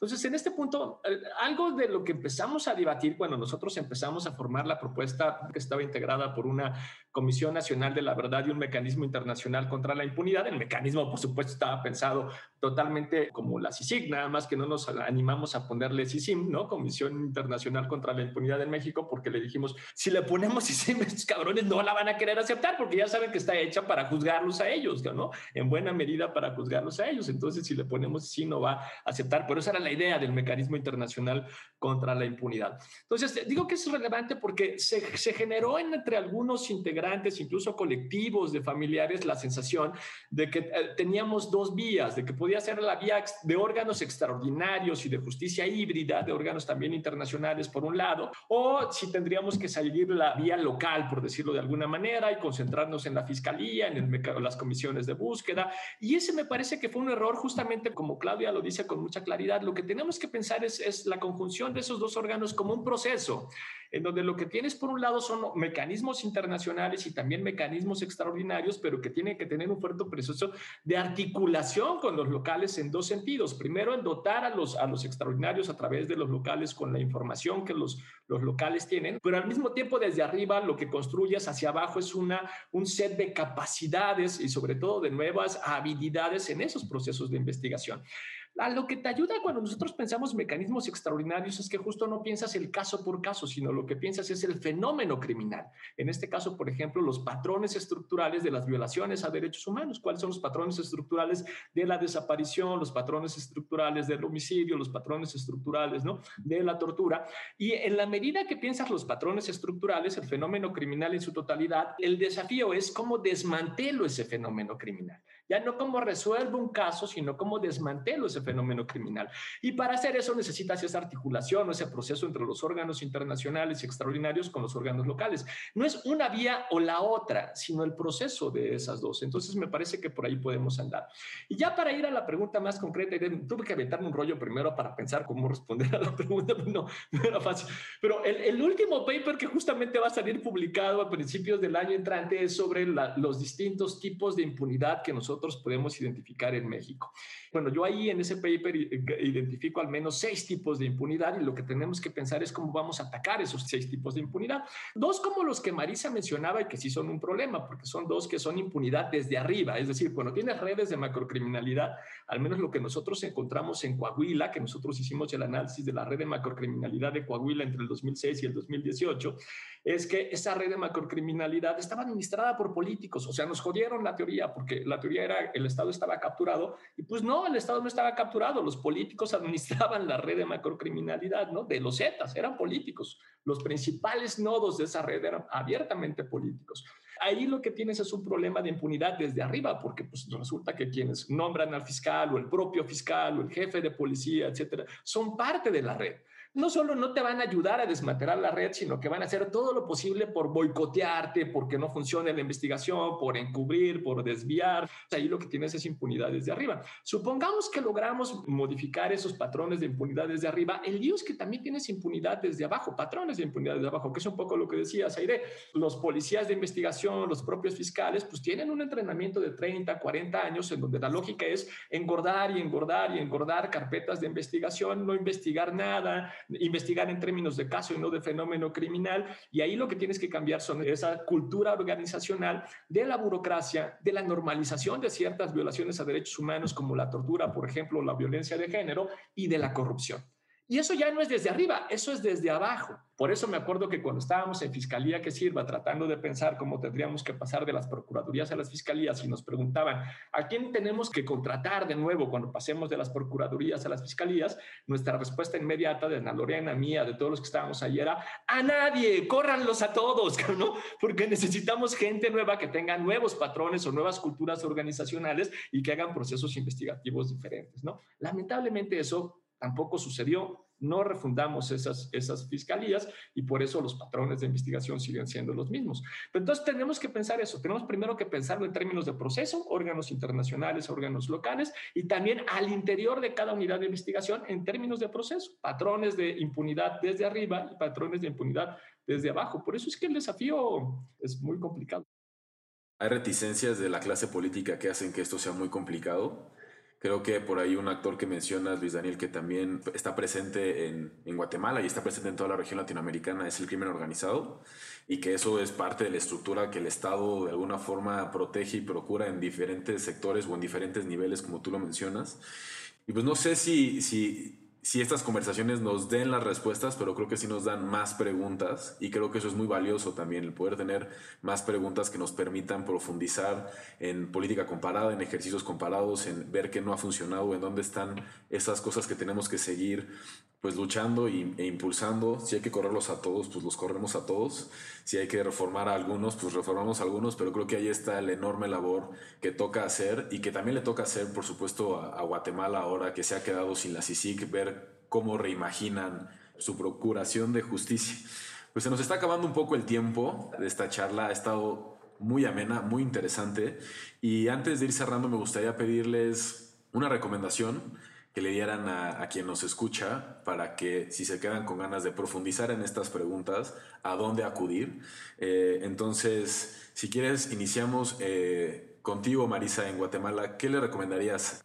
Entonces, en este punto, eh, algo de lo que empezamos a debatir cuando nosotros empezamos a formar la propuesta que estaba integrada por una Comisión Nacional de la Verdad y un mecanismo internacional contra la impunidad, el mecanismo, por supuesto, estaba pensado totalmente como la CICIG, nada más que no nos animamos a ponerle CICIM, ¿no? Comisión Internacional contra la Impunidad en México, porque le dijimos, si le ponemos CICIM, <laughs> estos cabrones no la van a querer aceptar, porque ya saben que está hecha para juzgarlos a ellos, ¿no? En buena medida para juzgarlos a ellos. Entonces, si le ponemos CICIM, no va a aceptar. Pero esa era la idea del mecanismo internacional contra la impunidad. Entonces, digo que es relevante porque se, se generó entre algunos integrantes, incluso colectivos de familiares, la sensación de que eh, teníamos dos vías, de que podía ser la vía de órganos extraordinarios y de justicia híbrida, de órganos también internacionales por un lado, o si tendríamos que salir la vía local, por decirlo de alguna manera, y concentrarnos en la fiscalía, en el, las comisiones de búsqueda. Y ese me parece que fue un error, justamente como Claudia lo dice con mucha claridad, lo que tenemos que pensar es, es la conjunción de esos dos órganos como un proceso en donde lo que tienes por un lado son mecanismos internacionales y también mecanismos extraordinarios, pero que tienen que tener un fuerte proceso de articulación con los locales en dos sentidos. Primero, en dotar a los, a los extraordinarios a través de los locales con la información que los, los locales tienen, pero al mismo tiempo desde arriba lo que construyes hacia abajo es una, un set de capacidades y sobre todo de nuevas habilidades en esos procesos de investigación lo que te ayuda cuando nosotros pensamos mecanismos extraordinarios es que justo no piensas el caso por caso, sino lo que piensas es el fenómeno criminal. En este caso, por ejemplo, los patrones estructurales de las violaciones a derechos humanos. ¿Cuáles son los patrones estructurales de la desaparición, los patrones estructurales del homicidio, los patrones estructurales ¿no? de la tortura? Y en la medida que piensas los patrones estructurales, el fenómeno criminal en su totalidad, el desafío es cómo desmantelo ese fenómeno criminal. Ya no cómo resuelvo un caso, sino cómo desmantelo ese fenómeno criminal. Y para hacer eso necesitas esa articulación o ese proceso entre los órganos internacionales y extraordinarios con los órganos locales. No es una vía o la otra, sino el proceso de esas dos. Entonces me parece que por ahí podemos andar. Y ya para ir a la pregunta más concreta, tuve que aventarme un rollo primero para pensar cómo responder a la <laughs> pregunta, no, no era fácil. Pero el, el, último paper que justamente va a salir publicado a principios del año entrante es sobre los distintos tipos de impunidad que nosotros podemos identificar en México. Bueno, yo ahí en ese paper identifico al menos seis tipos de impunidad y lo que tenemos que pensar es cómo vamos a atacar esos seis tipos de impunidad. Dos como los que Marisa mencionaba y que sí son un problema, porque son dos que son impunidad desde arriba, es decir, cuando tienes redes de macrocriminalidad, al menos lo que nosotros encontramos en Coahuila, que nosotros hicimos el análisis de la red de macrocriminalidad de Coahuila entre el 2006 y el 2018, es que esa red de macrocriminalidad estaba administrada por políticos, o sea, nos jodieron la teoría, porque la teoría era el Estado estaba capturado, y pues no, el Estado no estaba capturado, los políticos <laughs> administraban la red de macrocriminalidad, ¿no? De los Zetas, eran políticos, los principales nodos de esa red eran abiertamente políticos. Ahí lo que tienes es un problema de impunidad desde arriba, porque pues resulta que quienes nombran al fiscal o el propio fiscal o el jefe de policía, etcétera, son parte de la red. No solo no te van a ayudar a desmantelar la red, sino que van a hacer todo lo posible por boicotearte, porque no funcione la investigación, por encubrir, por desviar. Ahí lo que tienes es impunidad desde arriba. Supongamos que logramos modificar esos patrones de impunidad desde arriba. El lío es que también tienes impunidad desde abajo, patrones de impunidad desde abajo, que es un poco lo que decías, Aire. Los policías de investigación, los propios fiscales, pues tienen un entrenamiento de 30, 40 años en donde la lógica es engordar y engordar y engordar carpetas de investigación, no investigar nada, investigar en términos de caso y no de fenómeno criminal. Y ahí lo que tienes que cambiar son esa cultura organizacional de la burocracia, de la normalización de ciertas violaciones a derechos humanos como la tortura, por ejemplo, la violencia de género y de la corrupción. Y eso ya no es desde arriba, eso es desde abajo. Por eso me acuerdo que cuando estábamos en Fiscalía que Sirva, tratando de pensar cómo tendríamos que pasar de las procuradurías a las fiscalías y nos preguntaban, ¿a quién tenemos que contratar de nuevo cuando pasemos de las procuradurías a las fiscalías? Nuestra respuesta inmediata de Ana Lorena, mía, de todos los que estábamos ahí era, a nadie, córranlos a todos, <laughs> ¿no? Porque necesitamos gente nueva que tenga nuevos patrones o nuevas culturas organizacionales y que hagan procesos investigativos diferentes, ¿no? Lamentablemente eso tampoco sucedió. No refundamos esas, esas fiscalías y por eso los patrones de investigación siguen siendo los mismos. Pero entonces tenemos que pensar eso. Tenemos primero que pensarlo en términos de proceso, órganos internacionales, órganos locales y también al interior de cada unidad de investigación en términos de proceso. Patrones de impunidad desde arriba y patrones de impunidad desde abajo. Por eso es que el desafío es muy complicado. Hay reticencias de la clase política que hacen que esto sea muy complicado Creo que por ahí un actor que mencionas, Luis Daniel, que también está presente en, en, Guatemala y está presente en toda la región latinoamericana, es el crimen organizado y que eso es parte de la estructura que el Estado de alguna forma protege y procura en diferentes sectores o en diferentes niveles, como tú lo mencionas. Y pues no sé si, si si estas conversaciones nos den las respuestas, pero creo que sí nos dan más preguntas y creo que eso es muy valioso también, el poder tener más preguntas que nos permitan profundizar en política comparada, en ejercicios comparados, en ver qué no ha funcionado, en dónde están esas cosas que tenemos que seguir pues luchando e impulsando. Si hay que correrlos a todos, pues los corremos a todos. Si hay que reformar a algunos, pues reformamos a algunos, pero creo que ahí está la enorme labor que toca hacer y que también le toca hacer, por supuesto, a, Guatemala ahora que se ha quedado sin la CICIC, ver cómo reimaginan su procuración de justicia. Pues se nos está acabando un poco el tiempo de esta charla. Ha estado muy amena, muy interesante. Y antes de ir cerrando, me gustaría pedirles una recomendación que le dieran a, quien nos escucha para que si se quedan con ganas de profundizar en estas preguntas, a dónde acudir. Eh, entonces, si quieres, iniciamos eh, contigo, Marisa, en Guatemala. ¿Qué le recomendarías?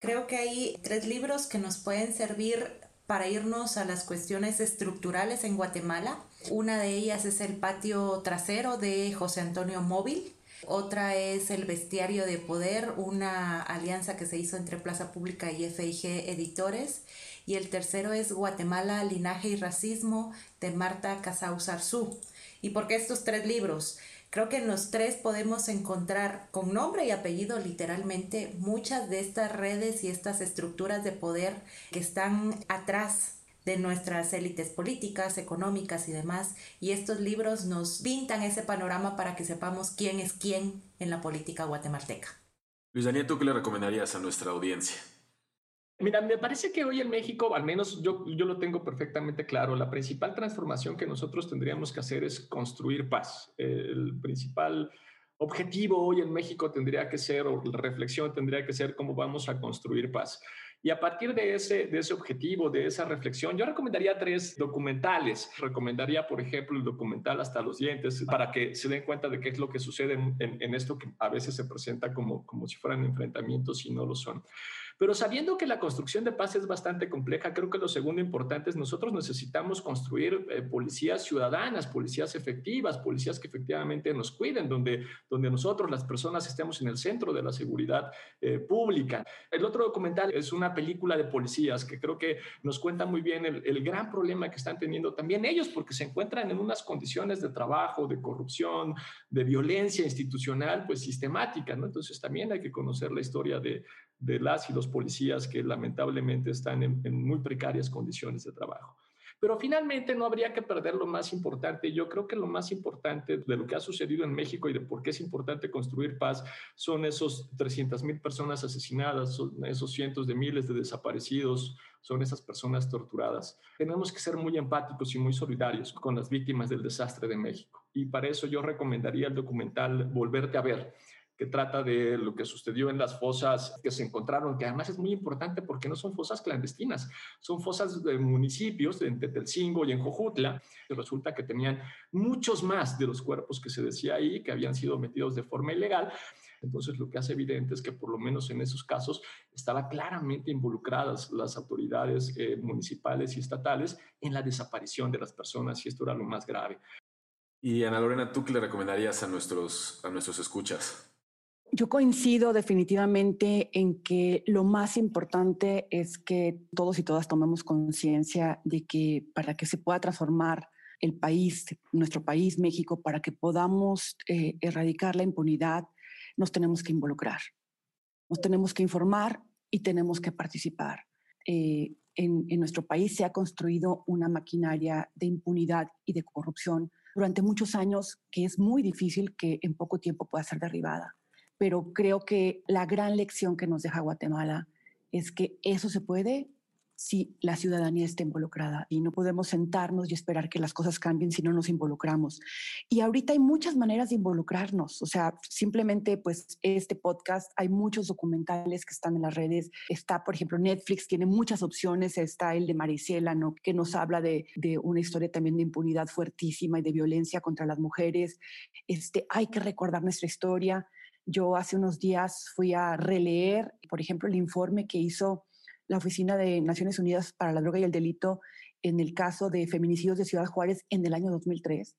Creo que hay tres libros que nos pueden servir para irnos a las cuestiones estructurales en Guatemala. Una de ellas es El patio trasero de José Antonio Móvil otra es El Bestiario de Poder, una alianza que se hizo entre Plaza Pública y FIG Editores. Y el tercero es Guatemala, Linaje y Racismo de Marta Casau Zarzú. ¿Y por qué estos tres libros? Creo que en los tres podemos encontrar con nombre y apellido literalmente muchas de estas redes y estas estructuras de poder que están atrás de nuestras élites políticas, económicas y demás. Y estos libros nos pintan ese panorama para que sepamos quién es quién en la política guatemalteca. Luis Daniel, ¿tú qué le recomendarías a nuestra audiencia? Mira, me parece que hoy en México, al menos yo, yo lo tengo perfectamente claro, la principal transformación que nosotros tendríamos que hacer es construir paz. El principal objetivo hoy en México tendría que ser, o la reflexión tendría que ser cómo vamos a construir paz. Y a partir de ese, de ese objetivo, de esa reflexión, yo recomendaría tres documentales. Recomendaría, por ejemplo, el documental Hasta los dientes, para que se den cuenta de qué es lo que sucede en, en esto que a veces se presenta como, como si fueran enfrentamientos y no lo son. Pero sabiendo que la construcción de paz es bastante compleja, creo que lo segundo importante es nosotros necesitamos construir eh, policías ciudadanas, policías efectivas, policías que efectivamente nos cuiden, donde, donde nosotros, las personas, estemos en el centro de la seguridad eh, pública. El otro documental es una película de policías que creo que nos cuenta muy bien el, el gran problema que están teniendo también ellos, porque se encuentran en unas condiciones de trabajo, de corrupción, de violencia institucional, pues sistemática, ¿no? Entonces también hay que conocer la historia de, de las y los policías que lamentablemente están en, muy precarias condiciones de trabajo. Pero finalmente no habría que perder lo más importante. Yo creo que lo más importante de lo que ha sucedido en México y de por qué es importante construir paz son esos 300 mil personas asesinadas, son esos cientos de miles de desaparecidos, son esas personas torturadas. Tenemos que ser muy empáticos y muy solidarios con las víctimas del desastre de México. Y para eso yo recomendaría el documental Volverte a ver que trata de lo que sucedió en las fosas que se encontraron, que además es muy importante porque no son fosas clandestinas, son fosas de municipios en Tetelcingo y en Jojutla, y resulta que tenían muchos más de los cuerpos que se decía ahí, que habían sido metidos de forma ilegal. Entonces, lo que hace evidente es que por lo menos en esos casos estaban claramente involucradas las autoridades eh, municipales y estatales en la desaparición de las personas y esto era lo más grave. Y Ana Lorena, ¿tú qué le recomendarías a nuestros, a nuestros escuchas? Yo coincido definitivamente en que lo más importante es que todos y todas tomemos conciencia de que para que se pueda transformar el país, nuestro país, México, para que podamos eh, erradicar la impunidad, nos tenemos que involucrar, nos tenemos que informar y tenemos que participar. Eh, en, en nuestro país se ha construido una maquinaria de impunidad y de corrupción durante muchos años que es muy difícil que en poco tiempo pueda ser derribada pero creo que la gran lección que nos deja Guatemala es que eso se puede si la ciudadanía está involucrada y no podemos sentarnos y esperar que las cosas cambien si no nos involucramos. Y ahorita hay muchas maneras de involucrarnos, o sea, simplemente pues este podcast, hay muchos documentales que están en las redes, está por ejemplo Netflix, tiene muchas opciones, está el de Maricela, ¿no? que nos habla de, de una historia también de impunidad fuertísima y de violencia contra las mujeres. Este, hay que recordar nuestra historia yo hace unos días fui a releer, por ejemplo, el informe que hizo la Oficina de Naciones Unidas para la Droga y el Delito en el caso de feminicidios de Ciudad Juárez en el año 2003.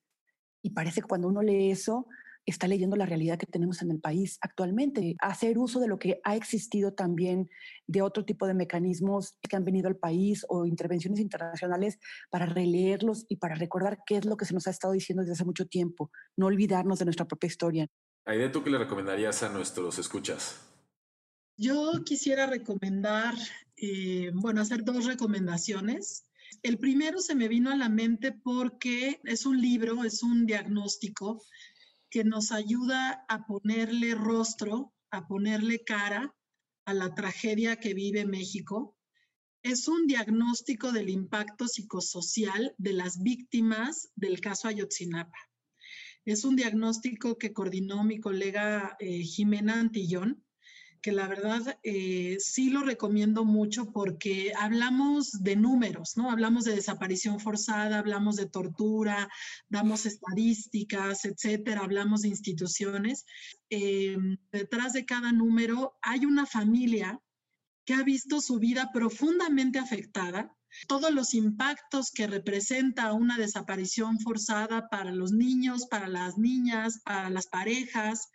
Y parece que cuando uno lee eso, está leyendo la realidad que tenemos en el país actualmente. Hacer uso de lo que ha existido también de otro tipo de mecanismos que han venido al país o intervenciones internacionales para releerlos y para recordar qué es lo que se nos ha estado diciendo desde hace mucho tiempo. No olvidarnos de nuestra propia historia. Aide, ¿tú qué le recomendarías a nuestros escuchas? Yo quisiera recomendar, eh, bueno, hacer dos recomendaciones. El primero se me vino a la mente porque es un libro, es un diagnóstico que nos ayuda a ponerle rostro, a ponerle cara a la tragedia que vive México. Es un diagnóstico del impacto psicosocial de las víctimas del caso Ayotzinapa. Es un diagnóstico que coordinó mi colega eh, Jimena Antillón, que la verdad eh, sí lo recomiendo mucho porque hablamos de números, ¿no? Hablamos de desaparición forzada, hablamos de tortura, damos estadísticas, etcétera, hablamos de instituciones. Eh, detrás de cada número hay una familia que ha visto su vida profundamente afectada todos los impactos que representa una desaparición forzada para los niños, para las niñas, para las parejas,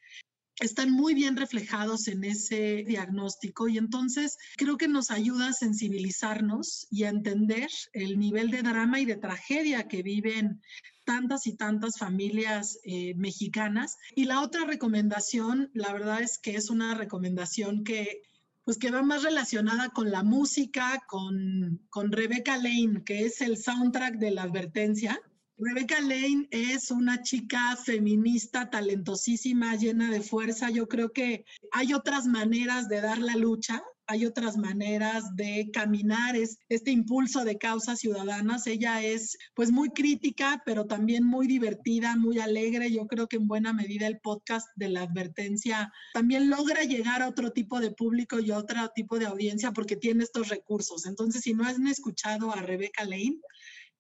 están muy bien reflejados en ese diagnóstico y entonces creo que nos ayuda a sensibilizarnos y a entender el nivel de drama y de tragedia que viven tantas y tantas familias eh, mexicanas. Y la otra recomendación, la verdad es que es una recomendación que pues que va más relacionada con la música, con, con Rebecca Lane, que es el soundtrack de la advertencia. Rebecca Lane es una chica feminista talentosísima, llena de fuerza. Yo creo que hay otras maneras de dar la lucha hay otras maneras de caminar es este impulso de causas ciudadanas. Ella es pues muy crítica, pero también muy divertida, muy alegre. Yo creo que en buena medida el podcast de la advertencia también logra llegar a otro tipo de público y a otro tipo de audiencia porque tiene estos recursos. Entonces, si no han escuchado a Rebecca Lane,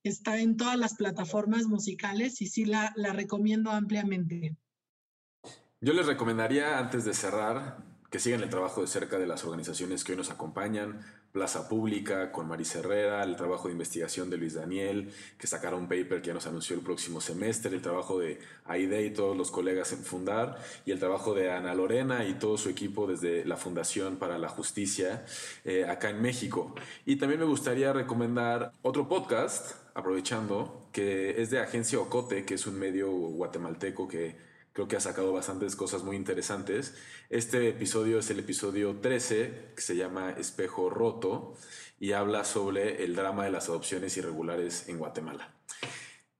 está en todas las plataformas musicales y sí la, la recomiendo ampliamente. Yo les recomendaría, antes de cerrar, que sigan el trabajo de cerca de las organizaciones que hoy nos acompañan, Plaza Pública con Marisa Herrera, el trabajo de investigación de Luis Daniel, que sacará un paper que ya nos anunció el próximo semestre, el trabajo de Aide y todos los colegas en Fundar, y el trabajo de Ana Lorena y todo su equipo desde la Fundación para la Justicia eh, acá en México. Y también me gustaría recomendar otro podcast, aprovechando, que es de Agencia Ocote, que es un medio guatemalteco que Creo que ha sacado bastantes cosas muy interesantes. Este episodio es el episodio 13, que se llama Espejo Roto, y habla sobre el drama de las adopciones irregulares en Guatemala.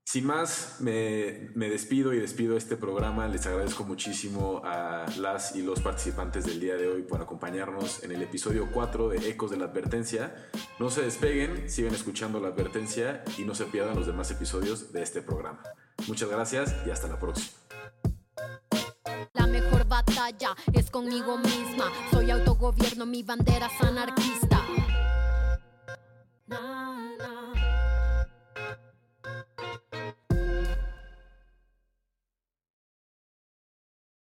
Sin más, me, despido y despido este programa. Les agradezco muchísimo a las y los participantes del día de hoy por acompañarnos en el episodio 4 de Ecos de la Advertencia. No se despeguen, sigan escuchando la advertencia y no se pierdan los demás episodios de este programa. Muchas gracias y hasta la próxima. La mejor batalla es conmigo misma. Soy autogobierno, mi bandera es anarquista.